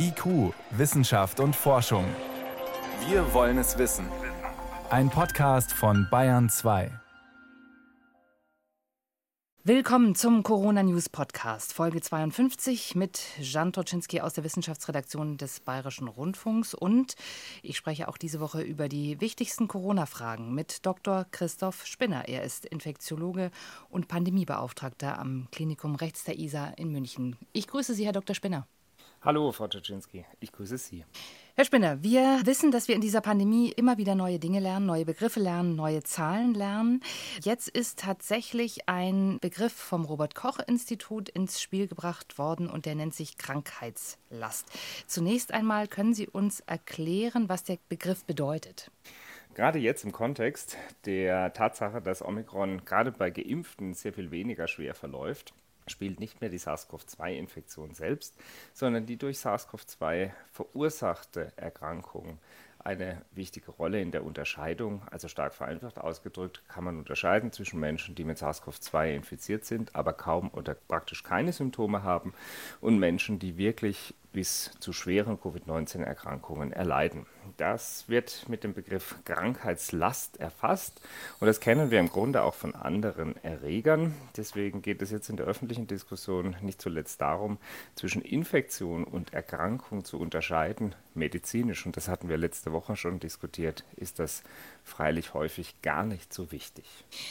IQ, Wissenschaft und Forschung. Wir wollen es wissen. Ein Podcast von Bayern 2. Willkommen zum Corona News Podcast, Folge 52 mit Jan Toczynski aus der Wissenschaftsredaktion des Bayerischen Rundfunks. Und ich spreche auch diese Woche über die wichtigsten Corona-Fragen mit Dr. Christoph Spinner. Er ist Infektiologe und Pandemiebeauftragter am Klinikum Rechts der ISA in München. Ich grüße Sie, Herr Dr. Spinner. Hallo, Frau Toczynski, ich grüße Sie. Herr Spinner, wir wissen, dass wir in dieser Pandemie immer wieder neue Dinge lernen, neue Begriffe lernen, neue Zahlen lernen. Jetzt ist tatsächlich ein Begriff vom Robert Koch Institut ins Spiel gebracht worden und der nennt sich Krankheitslast. Zunächst einmal können Sie uns erklären, was der Begriff bedeutet. Gerade jetzt im Kontext der Tatsache, dass Omikron gerade bei Geimpften sehr viel weniger schwer verläuft, spielt nicht mehr die SARS-CoV-2-Infektion selbst, sondern die durch SARS-CoV-2 verursachte Erkrankung eine wichtige Rolle in der Unterscheidung. Also stark vereinfacht ausgedrückt kann man unterscheiden zwischen Menschen, die mit SARS-CoV-2 infiziert sind, aber kaum oder praktisch keine Symptome haben und Menschen, die wirklich bis zu schweren Covid-19-Erkrankungen erleiden. Das wird mit dem Begriff Krankheitslast erfasst und das kennen wir im Grunde auch von anderen Erregern. Deswegen geht es jetzt in der öffentlichen Diskussion nicht zuletzt darum, zwischen Infektion und Erkrankung zu unterscheiden. Medizinisch, und das hatten wir letzte Woche schon diskutiert, ist das freilich häufig gar nicht so wichtig.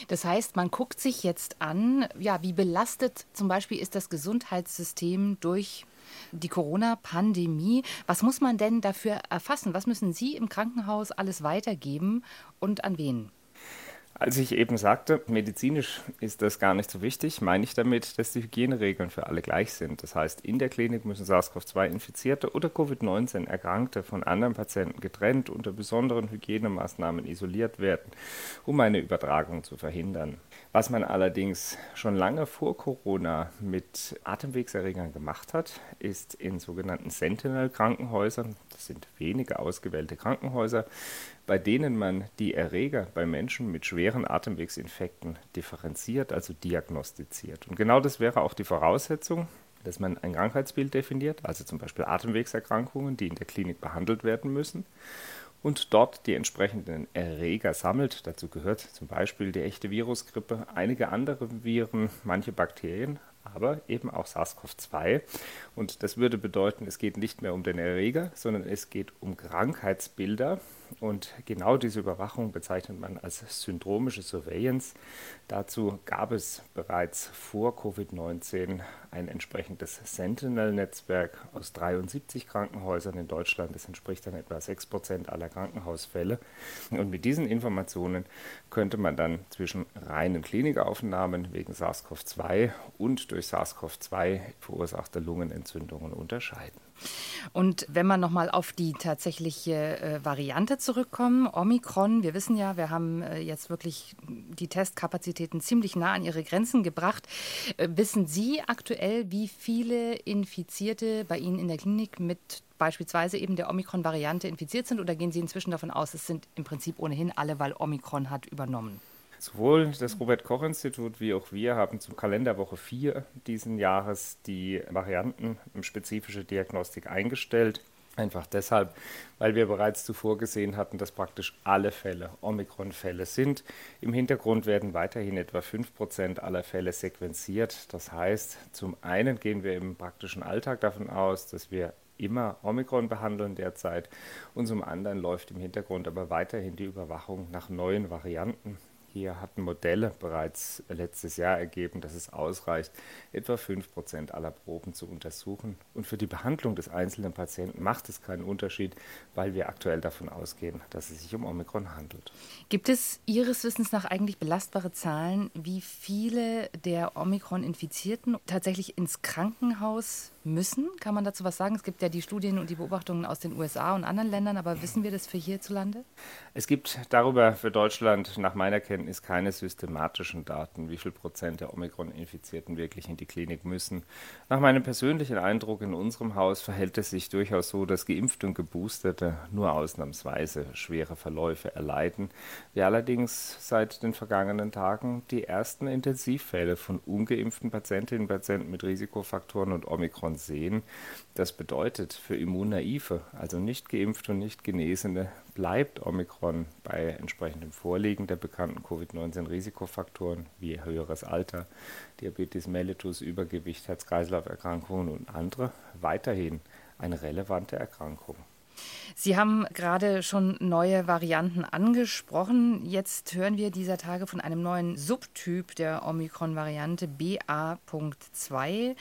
Das heißt, man guckt sich jetzt an, ja, wie belastet zum Beispiel ist das Gesundheitssystem durch die Corona-Pandemie. Was muss man denn dafür erfassen? Was müssen Sie im Krankenhaus alles weitergeben und an wen? Als ich eben sagte, medizinisch ist das gar nicht so wichtig, meine ich damit, dass die Hygieneregeln für alle gleich sind. Das heißt, in der Klinik müssen SARS-CoV-2-Infizierte oder Covid-19-Erkrankte von anderen Patienten getrennt unter besonderen Hygienemaßnahmen isoliert werden, um eine Übertragung zu verhindern. Was man allerdings schon lange vor Corona mit Atemwegserregern gemacht hat, ist in sogenannten Sentinel-Krankenhäusern, das sind wenige ausgewählte Krankenhäuser, bei denen man die Erreger bei Menschen mit schweren Atemwegsinfekten differenziert, also diagnostiziert. Und genau das wäre auch die Voraussetzung, dass man ein Krankheitsbild definiert, also zum Beispiel Atemwegserkrankungen, die in der Klinik behandelt werden müssen und dort die entsprechenden Erreger sammelt. Dazu gehört zum Beispiel die echte Virusgrippe, einige andere Viren, manche Bakterien, aber eben auch SARS-CoV-2. Und das würde bedeuten, es geht nicht mehr um den Erreger, sondern es geht um Krankheitsbilder. Und genau diese Überwachung bezeichnet man als syndromische Surveillance. Dazu gab es bereits vor Covid-19 ein entsprechendes Sentinel-Netzwerk aus 73 Krankenhäusern in Deutschland. Das entspricht dann etwa 6 Prozent aller Krankenhausfälle. Und mit diesen Informationen könnte man dann zwischen reinen Klinikaufnahmen wegen SARS-CoV-2 und durch SARS-CoV-2 verursachte Lungenentzündungen unterscheiden. Und wenn man nochmal auf die tatsächliche äh, Variante zurückkommen, Omikron, wir wissen ja, wir haben äh, jetzt wirklich die Testkapazitäten ziemlich nah an ihre Grenzen gebracht. Äh, wissen Sie aktuell, wie viele Infizierte bei Ihnen in der Klinik mit beispielsweise eben der Omikron-Variante infiziert sind oder gehen Sie inzwischen davon aus, es sind im Prinzip ohnehin alle, weil Omikron hat übernommen? Sowohl das Robert-Koch-Institut wie auch wir haben zum Kalenderwoche 4 diesen Jahres die variantenspezifische Diagnostik eingestellt. Einfach deshalb, weil wir bereits zuvor gesehen hatten, dass praktisch alle Fälle Omikron-Fälle sind. Im Hintergrund werden weiterhin etwa 5% aller Fälle sequenziert. Das heißt, zum einen gehen wir im praktischen Alltag davon aus, dass wir immer Omikron behandeln derzeit und zum anderen läuft im Hintergrund aber weiterhin die Überwachung nach neuen Varianten. Hier hatten Modelle bereits letztes Jahr ergeben, dass es ausreicht, etwa 5% aller Proben zu untersuchen. Und für die Behandlung des einzelnen Patienten macht es keinen Unterschied, weil wir aktuell davon ausgehen, dass es sich um Omikron handelt. Gibt es Ihres Wissens nach eigentlich belastbare Zahlen, wie viele der Omikron-Infizierten tatsächlich ins Krankenhaus müssen? Kann man dazu was sagen? Es gibt ja die Studien und die Beobachtungen aus den USA und anderen Ländern, aber wissen wir das für hierzulande? Es gibt darüber für Deutschland nach meiner Kenntnis Kenntnis keine systematischen Daten, wie viel Prozent der Omikron-Infizierten wirklich in die Klinik müssen. Nach meinem persönlichen Eindruck in unserem Haus verhält es sich durchaus so, dass Geimpfte und Geboosterte nur ausnahmsweise schwere Verläufe erleiden. Wir allerdings seit den vergangenen Tagen die ersten Intensivfälle von ungeimpften Patientinnen und Patienten mit Risikofaktoren und Omikron sehen. Das bedeutet für Immunnaive, also nicht geimpfte und nicht Genesene, bleibt Omikron bei entsprechendem Vorliegen der bekannten Covid-19-Risikofaktoren wie höheres Alter, Diabetes mellitus, Übergewicht, Herz-Kreislauf-Erkrankungen und andere weiterhin eine relevante Erkrankung. Sie haben gerade schon neue Varianten angesprochen. Jetzt hören wir dieser Tage von einem neuen Subtyp der Omikron-Variante BA.2.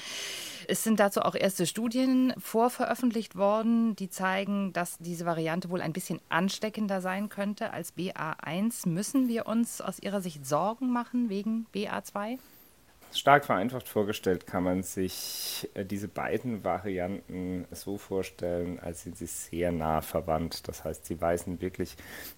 Es sind dazu auch erste Studien vorveröffentlicht worden, die zeigen, dass diese Variante wohl ein bisschen ansteckender sein könnte als BA1. Müssen wir uns aus Ihrer Sicht Sorgen machen wegen BA2? Stark vereinfacht vorgestellt kann man sich äh, diese beiden Varianten so vorstellen, als sind sie sehr nah verwandt. Das heißt, sie weisen wirklich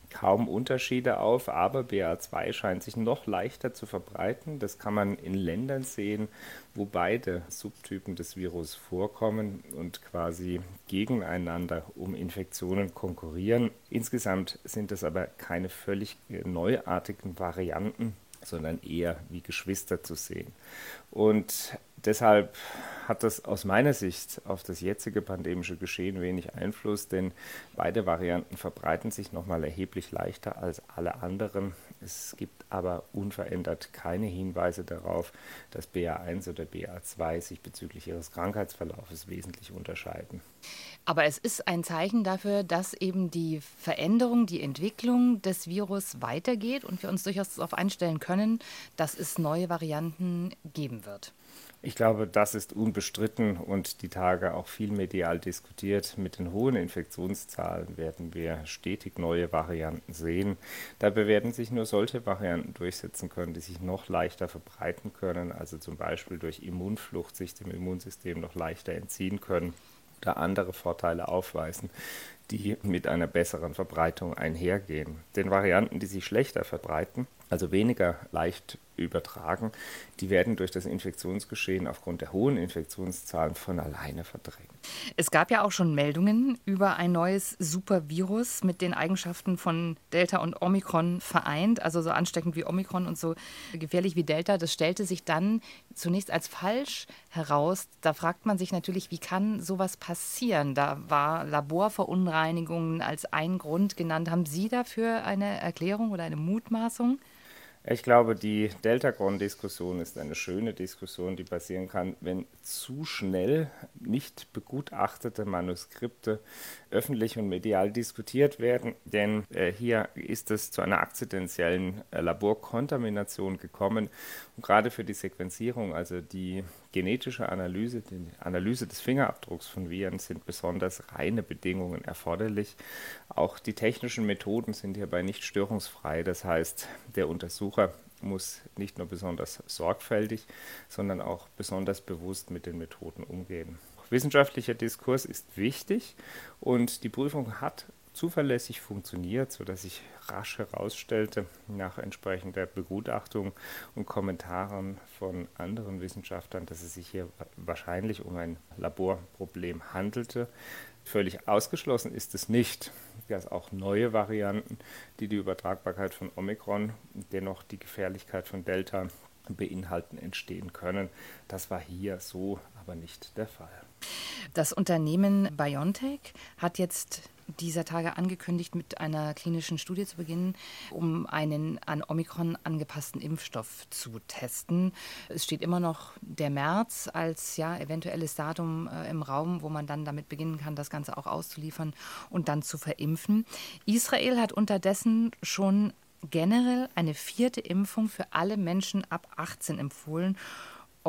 kaum Unterschiede auf, aber BA2 scheint sich noch leichter zu verbreiten. Das kann man in Ländern sehen, wo beide Subtypen des Virus vorkommen und quasi gegeneinander um Infektionen konkurrieren. Insgesamt sind es aber keine völlig neuartigen Varianten sondern eher wie Geschwister zu sehen. Und deshalb hat das aus meiner Sicht auf das jetzige pandemische Geschehen wenig Einfluss, denn beide Varianten verbreiten sich nochmal erheblich leichter als alle anderen. Es gibt aber unverändert keine Hinweise darauf, dass BA1 oder BA2 sich bezüglich ihres Krankheitsverlaufes wesentlich unterscheiden. Aber es ist ein Zeichen dafür, dass eben die Veränderung, die Entwicklung des Virus weitergeht und wir uns durchaus darauf einstellen können, dass es neue Varianten geben wird. Ich glaube, das ist unbestritten und die Tage auch viel medial diskutiert. Mit den hohen Infektionszahlen werden wir stetig neue Varianten sehen. Dabei werden sich nur solche Varianten durchsetzen können, die sich noch leichter verbreiten können, also zum Beispiel durch Immunflucht sich dem Immunsystem noch leichter entziehen können oder andere Vorteile aufweisen, die mit einer besseren Verbreitung einhergehen. Den Varianten, die sich schlechter verbreiten, also weniger leicht übertragen, die werden durch das Infektionsgeschehen aufgrund der hohen Infektionszahlen von alleine verdrängt. Es gab ja auch schon Meldungen über ein neues Supervirus mit den Eigenschaften von Delta und Omikron vereint, also so ansteckend wie Omikron und so gefährlich wie Delta. Das stellte sich dann zunächst als falsch heraus. Da fragt man sich natürlich, wie kann sowas passieren? Da war Laborverunreinigungen als ein Grund genannt. Haben Sie dafür eine Erklärung oder eine Mutmaßung? Ich glaube, die Deltagron-Diskussion ist eine schöne Diskussion, die passieren kann, wenn zu schnell nicht begutachtete Manuskripte öffentlich und medial diskutiert werden. Denn äh, hier ist es zu einer akzidentiellen äh, Laborkontamination gekommen. Und gerade für die Sequenzierung, also die genetische Analyse, die Analyse des Fingerabdrucks von Viren sind besonders reine Bedingungen erforderlich. Auch die technischen Methoden sind hierbei nicht störungsfrei. Das heißt, der Untersucher muss nicht nur besonders sorgfältig, sondern auch besonders bewusst mit den Methoden umgehen. Wissenschaftlicher Diskurs ist wichtig und die Prüfung hat zuverlässig funktioniert, sodass sich rasch herausstellte, nach entsprechender Begutachtung und Kommentaren von anderen Wissenschaftlern, dass es sich hier wahrscheinlich um ein Laborproblem handelte. Völlig ausgeschlossen ist es nicht, dass auch neue Varianten, die die Übertragbarkeit von Omikron, dennoch die Gefährlichkeit von Delta beinhalten, entstehen können. Das war hier so aber nicht der Fall. Das Unternehmen BioNTech hat jetzt dieser Tage angekündigt, mit einer klinischen Studie zu beginnen, um einen an Omikron angepassten Impfstoff zu testen. Es steht immer noch der März als ja eventuelles Datum äh, im Raum, wo man dann damit beginnen kann, das Ganze auch auszuliefern und dann zu verimpfen. Israel hat unterdessen schon generell eine vierte Impfung für alle Menschen ab 18 empfohlen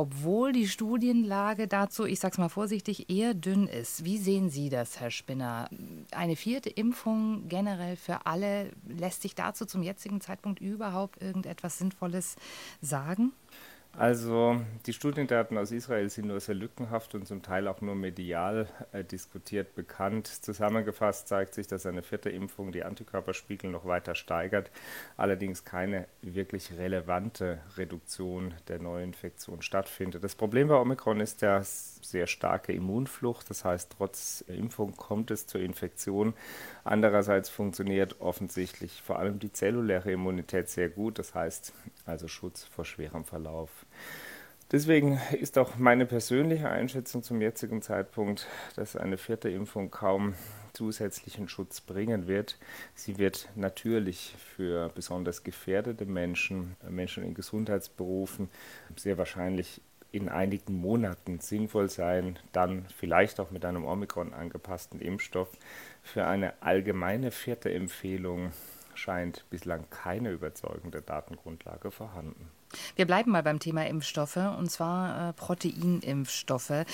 obwohl die Studienlage dazu, ich sage es mal vorsichtig, eher dünn ist. Wie sehen Sie das, Herr Spinner? Eine vierte Impfung generell für alle, lässt sich dazu zum jetzigen Zeitpunkt überhaupt irgendetwas Sinnvolles sagen? Also die Studiendaten aus Israel sind nur sehr lückenhaft und zum Teil auch nur medial äh, diskutiert bekannt. Zusammengefasst zeigt sich, dass eine vierte Impfung die Antikörperspiegel noch weiter steigert, allerdings keine wirklich relevante Reduktion der Neuinfektion stattfindet. Das Problem bei Omikron ist der sehr starke Immunflucht, das heißt, trotz Impfung kommt es zur Infektion. Andererseits funktioniert offensichtlich vor allem die zelluläre Immunität sehr gut, das heißt also Schutz vor schwerem Verlauf. Deswegen ist auch meine persönliche Einschätzung zum jetzigen Zeitpunkt, dass eine vierte Impfung kaum zusätzlichen Schutz bringen wird. Sie wird natürlich für besonders gefährdete Menschen, Menschen in Gesundheitsberufen, sehr wahrscheinlich in einigen Monaten sinnvoll sein, dann vielleicht auch mit einem Omikron angepassten Impfstoff. Für eine allgemeine vierte Empfehlung scheint bislang keine überzeugende Datengrundlage vorhanden. Wir bleiben mal beim Thema Impfstoffe und zwar äh, Proteinimpfstoffe.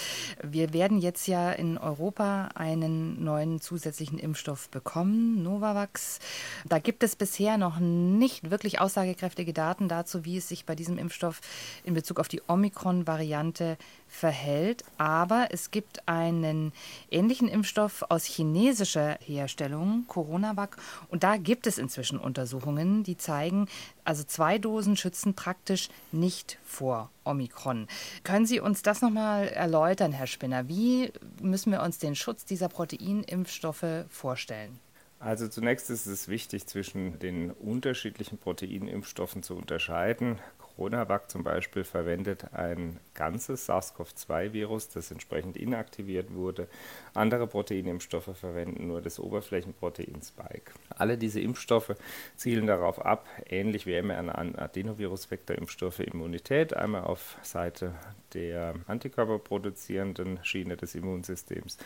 Wir werden jetzt ja in Europa einen neuen zusätzlichen Impfstoff bekommen, Novavax. Da gibt es bisher noch nicht wirklich aussagekräftige Daten dazu, wie es sich bei diesem Impfstoff in Bezug auf die Omikron-Variante verhält. Aber es gibt einen ähnlichen Impfstoff aus chinesischer Herstellung, Coronavac. Und da gibt es inzwischen Untersuchungen, die zeigen, also zwei Dosen schützen praktisch nicht vor Omikron. Können Sie uns das nochmal erläutern, Herr Spinner? Wie müssen wir uns den Schutz dieser Proteinimpfstoffe vorstellen? Also zunächst ist es wichtig, zwischen den unterschiedlichen Proteinimpfstoffen zu unterscheiden. CoronaVac zum Beispiel verwendet ein ganzes SARS-CoV-2-Virus, das entsprechend inaktiviert wurde. Andere Proteinimpfstoffe verwenden nur das Oberflächenprotein Spike. Alle diese Impfstoffe zielen darauf ab, ähnlich wie mRNA-Adenovirus-Vektor-Impfstoffe, Immunität einmal auf Seite der antikörperproduzierenden Schiene des Immunsystems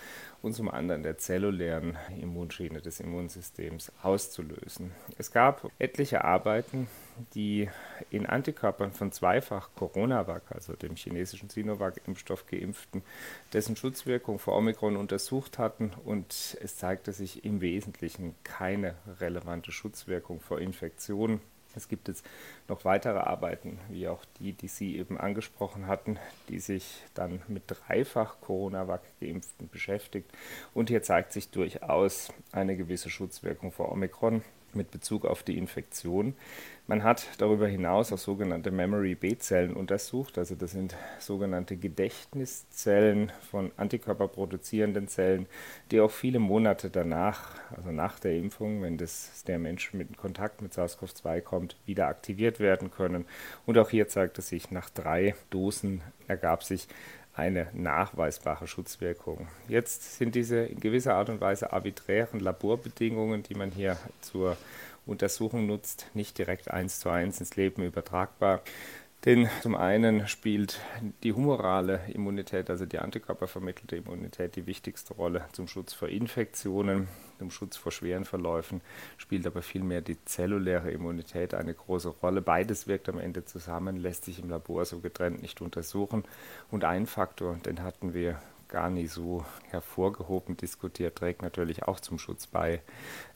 und zum anderen der zellulären Immunschiene des Immunsystems auszulösen. Es gab etliche Arbeiten, die in Antikörpern von zweifach Coronavac, also dem chinesischen Sinovac-Impfstoff geimpften, dessen Schutzwirkung vor Omikron untersucht hatten und es zeigte sich im Wesentlichen keine relevante Schutzwirkung vor Infektionen. Es gibt jetzt noch weitere Arbeiten, wie auch die, die Sie eben angesprochen hatten, die sich dann mit dreifach Coronavac geimpften beschäftigt. Und hier zeigt sich durchaus eine gewisse Schutzwirkung vor Omikron mit Bezug auf die Infektion. Man hat darüber hinaus auch sogenannte Memory B-Zellen untersucht, also das sind sogenannte Gedächtniszellen von antikörperproduzierenden Zellen, die auch viele Monate danach, also nach der Impfung, wenn das, der Mensch mit Kontakt mit SARS-CoV-2 kommt, wieder aktiviert werden können. Und auch hier zeigte sich, nach drei Dosen ergab sich eine nachweisbare Schutzwirkung. Jetzt sind diese in gewisser Art und Weise arbiträren Laborbedingungen, die man hier zur Untersuchung nutzt, nicht direkt eins zu eins ins Leben übertragbar. Denn zum einen spielt die humorale Immunität, also die antikörpervermittelte Immunität, die wichtigste Rolle zum Schutz vor Infektionen, zum Schutz vor schweren Verläufen, spielt aber vielmehr die zelluläre Immunität eine große Rolle. Beides wirkt am Ende zusammen, lässt sich im Labor so getrennt nicht untersuchen. Und ein Faktor, den hatten wir gar nicht so hervorgehoben diskutiert, trägt natürlich auch zum Schutz bei.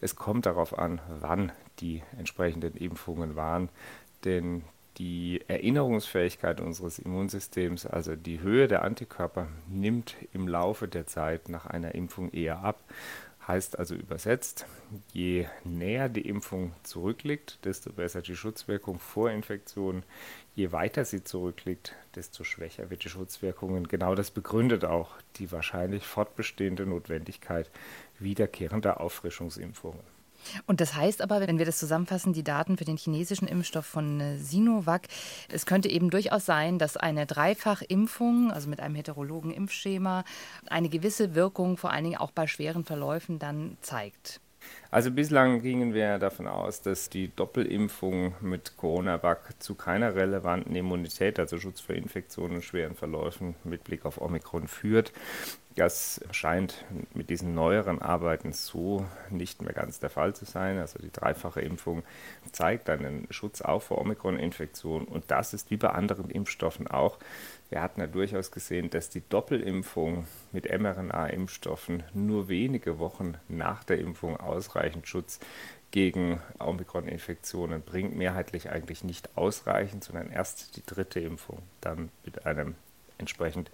Es kommt darauf an, wann die entsprechenden Impfungen waren, denn die Erinnerungsfähigkeit unseres Immunsystems, also die Höhe der Antikörper, nimmt im Laufe der Zeit nach einer Impfung eher ab. Heißt also übersetzt, je näher die Impfung zurückliegt, desto besser die Schutzwirkung vor Infektionen. Je weiter sie zurückliegt, desto schwächer wird die Schutzwirkung. Und genau das begründet auch die wahrscheinlich fortbestehende Notwendigkeit wiederkehrender Auffrischungsimpfungen. Und das heißt aber, wenn wir das zusammenfassen, die Daten für den chinesischen Impfstoff von äh, Sinovac, es könnte eben durchaus sein, dass eine Dreifachimpfung, also mit einem heterologen Impfschema, eine gewisse Wirkung vor allen Dingen auch bei schweren Verläufen dann zeigt. Also bislang gingen wir davon aus, dass die Doppelimpfung mit Coronavac zu keiner relevanten Immunität, also Schutz vor Infektionen und schweren Verläufen mit Blick auf Omikron führt. Das scheint mit diesen neueren Arbeiten so nicht mehr ganz der Fall zu sein. Also die dreifache Impfung zeigt einen Schutz auch vor Omikron-Infektionen und das ist wie bei anderen Impfstoffen auch. Wir hatten ja durchaus gesehen, dass die Doppelimpfung mit mRNA-Impfstoffen nur wenige Wochen nach der Impfung ausreichend Schutz gegen Omikron-Infektionen bringt, mehrheitlich eigentlich nicht ausreichend, sondern erst die dritte Impfung dann mit einem entsprechend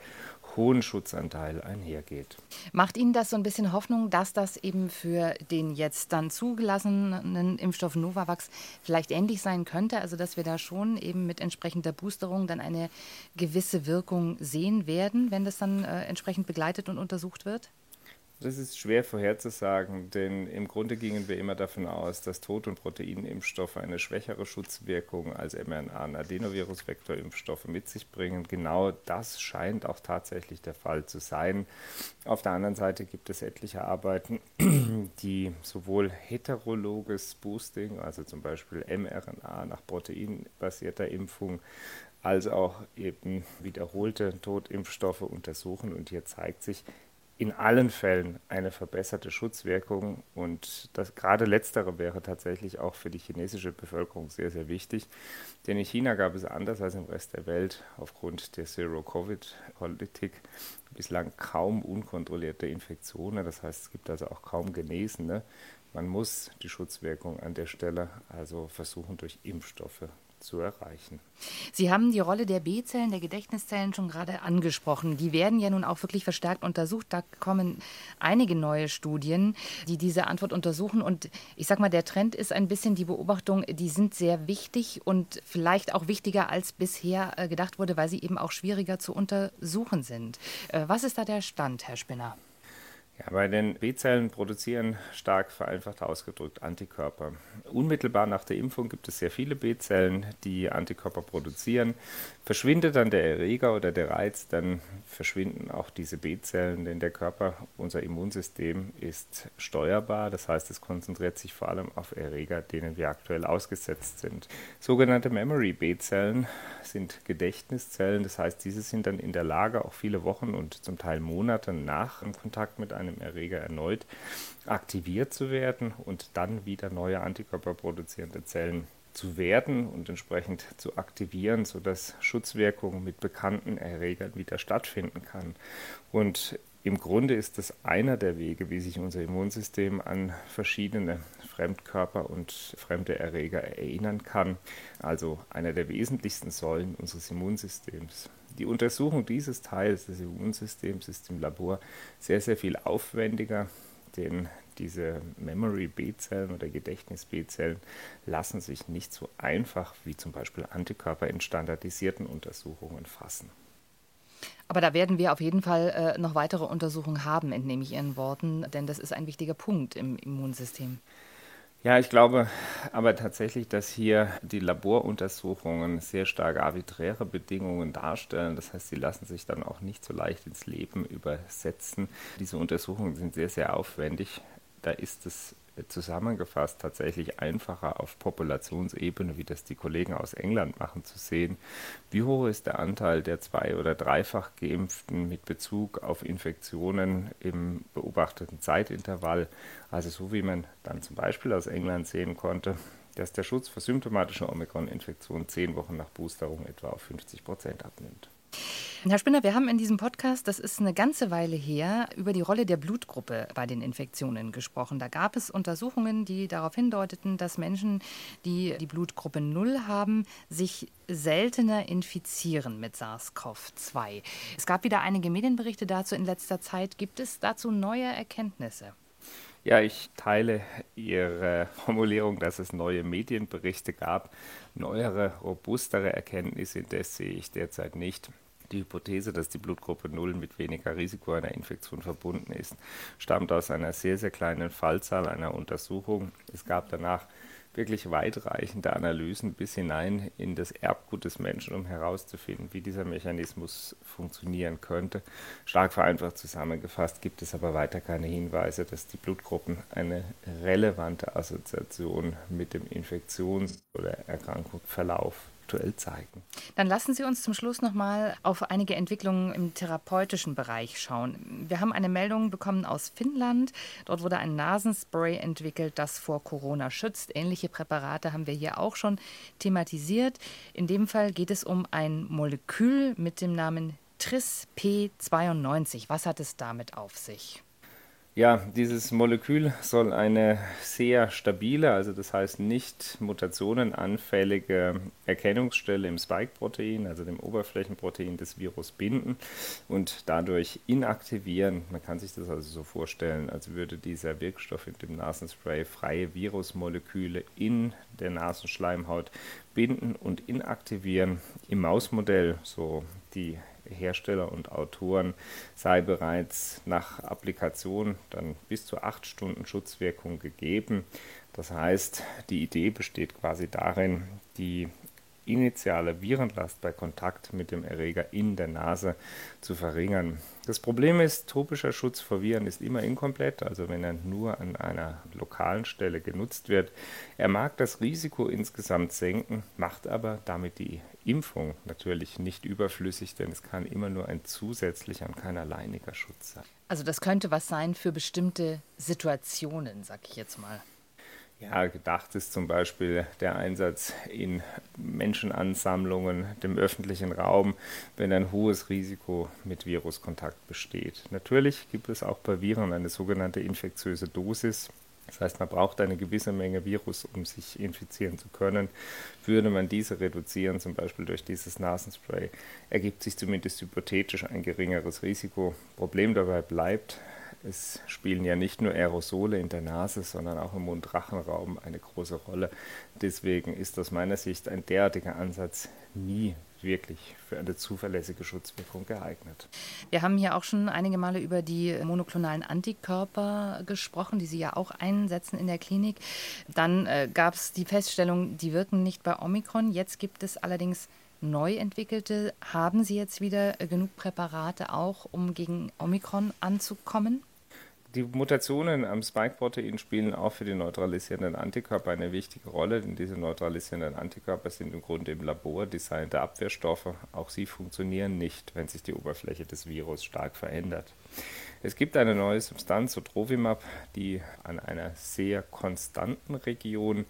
hohen Schutzanteil einhergeht. Macht Ihnen das so ein bisschen Hoffnung, dass das eben für den jetzt dann zugelassenen Impfstoff Novavax vielleicht ähnlich sein könnte? Also dass wir da schon eben mit entsprechender Boosterung dann eine gewisse Wirkung sehen werden, wenn das dann äh, entsprechend begleitet und untersucht wird? Das ist schwer vorherzusagen, denn im Grunde gingen wir immer davon aus, dass Tod- und Proteinimpfstoffe eine schwächere Schutzwirkung als mRNA- und Adenovirus-Vektorimpfstoffe mit sich bringen. Genau das scheint auch tatsächlich der Fall zu sein. Auf der anderen Seite gibt es etliche Arbeiten, die sowohl heterologes Boosting, also zum Beispiel mRNA nach proteinbasierter Impfung, als auch eben wiederholte Totimpfstoffe untersuchen. Und hier zeigt sich, in allen Fällen eine verbesserte Schutzwirkung und das gerade letztere wäre tatsächlich auch für die chinesische Bevölkerung sehr, sehr wichtig. Denn in China gab es anders als im Rest der Welt aufgrund der Zero-Covid-Politik bislang kaum unkontrollierte Infektionen. Das heißt, es gibt also auch kaum Genesene. Man muss die Schutzwirkung an der Stelle also versuchen, durch Impfstoffe zu erreichen. Sie haben die Rolle der B-Zellen, der Gedächtniszellen schon gerade angesprochen. Die werden ja nun auch wirklich verstärkt untersucht. Da kommen einige neue Studien, die diese Antwort untersuchen. Und ich sage mal, der Trend ist ein bisschen die Beobachtung, die sind sehr wichtig und vielleicht auch wichtiger als bisher äh, gedacht wurde, weil sie eben auch schwieriger zu untersuchen sind. Äh, was ist da der Stand, Herr Spinner? Ja, bei den B-Zellen produzieren stark vereinfacht ausgedrückt Antikörper. Unmittelbar nach der Impfung gibt es sehr viele B-Zellen, die Antikörper produzieren. Verschwindet dann der Erreger oder der Reiz, dann verschwinden auch diese B-Zellen, denn der Körper, unser Immunsystem ist steuerbar. Das heißt, es konzentriert sich vor allem auf Erreger, denen wir aktuell ausgesetzt sind. Sogenannte Memory B-Zellen sind Gedächtniszellen. Das heißt, diese sind dann in der Lage, auch viele Wochen und zum Teil Monate nach dem Kontakt mit einem Erreger erneut aktiviert zu werden und dann wieder neue Antikörper produzierende Zellen zu werden und entsprechend zu aktivieren, sodass Schutzwirkung mit bekannten Erregern wieder stattfinden kann. Und im Grunde ist das einer der Wege, wie sich unser Immunsystem an verschiedene Fremdkörper und fremde Erreger erinnern kann. Also einer der wesentlichsten Säulen unseres Immunsystems. Die Untersuchung dieses Teils des Immunsystems ist im Labor sehr, sehr viel aufwendiger, denn diese Memory B-Zellen oder Gedächtnis B-Zellen lassen sich nicht so einfach wie zum Beispiel Antikörper in standardisierten Untersuchungen fassen. Aber da werden wir auf jeden Fall äh, noch weitere Untersuchungen haben, entnehme ich Ihren Worten, denn das ist ein wichtiger Punkt im Immunsystem. Ja, ich glaube aber tatsächlich, dass hier die Laboruntersuchungen sehr stark arbiträre Bedingungen darstellen. Das heißt, sie lassen sich dann auch nicht so leicht ins Leben übersetzen. Diese Untersuchungen sind sehr, sehr aufwendig. Da ist es zusammengefasst tatsächlich einfacher auf Populationsebene, wie das die Kollegen aus England machen, zu sehen, wie hoch ist der Anteil der zwei- oder dreifach geimpften mit Bezug auf Infektionen im beobachteten Zeitintervall. Also so wie man dann zum Beispiel aus England sehen konnte, dass der Schutz vor symptomatischer Omikron-Infektion zehn Wochen nach Boosterung etwa auf 50 Prozent abnimmt. Herr Spinner, wir haben in diesem Podcast, das ist eine ganze Weile her, über die Rolle der Blutgruppe bei den Infektionen gesprochen. Da gab es Untersuchungen, die darauf hindeuteten, dass Menschen, die die Blutgruppe 0 haben, sich seltener infizieren mit SARS-CoV-2. Es gab wieder einige Medienberichte dazu in letzter Zeit. Gibt es dazu neue Erkenntnisse? Ja, ich teile Ihre Formulierung, dass es neue Medienberichte gab. Neuere, robustere Erkenntnisse indes sehe ich derzeit nicht. Die Hypothese, dass die Blutgruppe 0 mit weniger Risiko einer Infektion verbunden ist, stammt aus einer sehr, sehr kleinen Fallzahl einer Untersuchung. Es gab danach wirklich weitreichende Analysen bis hinein in das Erbgut des Menschen, um herauszufinden, wie dieser Mechanismus funktionieren könnte. Stark vereinfacht zusammengefasst gibt es aber weiter keine Hinweise, dass die Blutgruppen eine relevante Assoziation mit dem Infektions- oder Erkrankungsverlauf aktuell zeigen. Dann lassen Sie uns zum Schluss noch mal auf einige Entwicklungen im therapeutischen Bereich schauen. Wir haben eine Meldung bekommen aus Finnland. Dort wurde ein Nasenspray entwickelt, das vor Corona schützt. Ähnliche Präparate haben wir hier auch schon thematisiert. In dem Fall geht es um ein Molekül mit dem Namen Tris P92. Was hat es damit auf sich? Ja, dieses Molekül soll eine sehr stabile, also das heißt nicht mutationenanfällige Erkennungsstelle im Spike-Protein, also dem Oberflächenprotein des Virus binden und dadurch inaktivieren. Man kann sich das also so vorstellen, als würde dieser Wirkstoff in dem Nasenspray freie Virusmoleküle in der Nasenschleimhaut binden und inaktivieren. Im Mausmodell, so die Hersteller und Autoren sei bereits nach Applikation dann bis zu acht Stunden Schutzwirkung gegeben. Das heißt, die Idee besteht quasi darin, die initiale Virenlast bei Kontakt mit dem Erreger in der Nase zu verringern. Das Problem ist, tropischer Schutz vor Viren ist immer inkomplett, also wenn er nur an einer lokalen Stelle genutzt wird. Er mag das Risiko insgesamt senken, macht aber damit die Impfung natürlich nicht überflüssig, denn es kann immer nur ein zusätzlicher und kein alleiniger Schutz sein. Also das könnte was sein für bestimmte Situationen, sag ich jetzt mal. Ja, gedacht ist zum Beispiel der Einsatz in Menschenansammlungen, dem öffentlichen Raum, wenn ein hohes Risiko mit Viruskontakt besteht. Natürlich gibt es auch bei Viren eine sogenannte infektiöse Dosis. Das heißt, man braucht eine gewisse Menge Virus, um sich infizieren zu können. Würde man diese reduzieren, zum Beispiel durch dieses Nasenspray, ergibt sich zumindest hypothetisch ein geringeres Risiko. Problem dabei bleibt, es spielen ja nicht nur Aerosole in der Nase, sondern auch im Mundrachenraum eine große Rolle. Deswegen ist aus meiner Sicht ein derartiger Ansatz nie wirklich für eine zuverlässige Schutzwirkung geeignet. Wir haben hier auch schon einige Male über die monoklonalen Antikörper gesprochen, die Sie ja auch einsetzen in der Klinik. Dann äh, gab es die Feststellung, die wirken nicht bei Omikron. Jetzt gibt es allerdings neu entwickelte. Haben Sie jetzt wieder genug Präparate auch, um gegen Omikron anzukommen? Die Mutationen am Spike-Protein spielen auch für die neutralisierenden Antikörper eine wichtige Rolle, denn diese neutralisierenden Antikörper sind im Grunde im Labor designte Abwehrstoffe. Auch sie funktionieren nicht, wenn sich die Oberfläche des Virus stark verändert. Es gibt eine neue Substanz, Otrovimab, die an einer sehr konstanten Region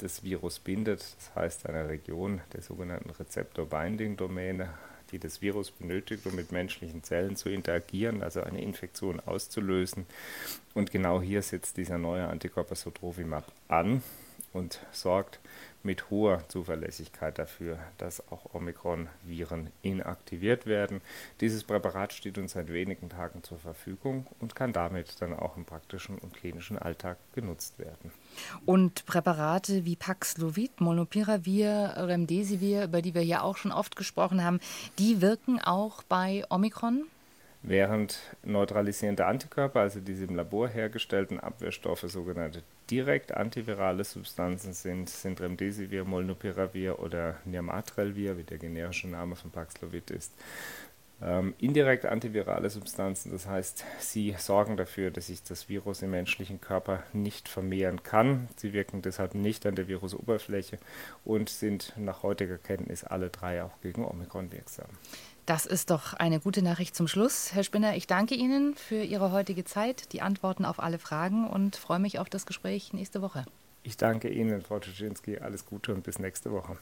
des Virus bindet, das heißt einer Region der sogenannten Rezeptor-Binding-Domäne, die das Virus benötigt, um mit menschlichen Zellen zu interagieren, also eine Infektion auszulösen. Und genau hier setzt dieser neue Antikörper Sotrovimab an und sorgt mit hoher Zuverlässigkeit dafür, dass auch Omikron-Viren inaktiviert werden. Dieses Präparat steht uns seit wenigen Tagen zur Verfügung und kann damit dann auch im praktischen und klinischen Alltag genutzt werden. Und Präparate wie Paxlovid, Molnupiravir, Remdesivir, über die wir hier auch schon oft gesprochen haben, die wirken auch bei Omikron? Während neutralisierende Antikörper, also diese im Labor hergestellten Abwehrstoffe, sogenannte direkt antivirale Substanzen sind, sind Remdesivir, Molnupiravir oder Nirmatrelvir, wie der generische Name von Paxlovid ist. Ähm, indirekt antivirale Substanzen, das heißt, sie sorgen dafür, dass sich das Virus im menschlichen Körper nicht vermehren kann. Sie wirken deshalb nicht an der Virusoberfläche und sind nach heutiger Kenntnis alle drei auch gegen Omikron wirksam. Das ist doch eine gute Nachricht zum Schluss. Herr Spinner, ich danke Ihnen für Ihre heutige Zeit, die Antworten auf alle Fragen und freue mich auf das Gespräch nächste Woche. Ich danke Ihnen, Frau Tuschinski. Alles Gute und bis nächste Woche.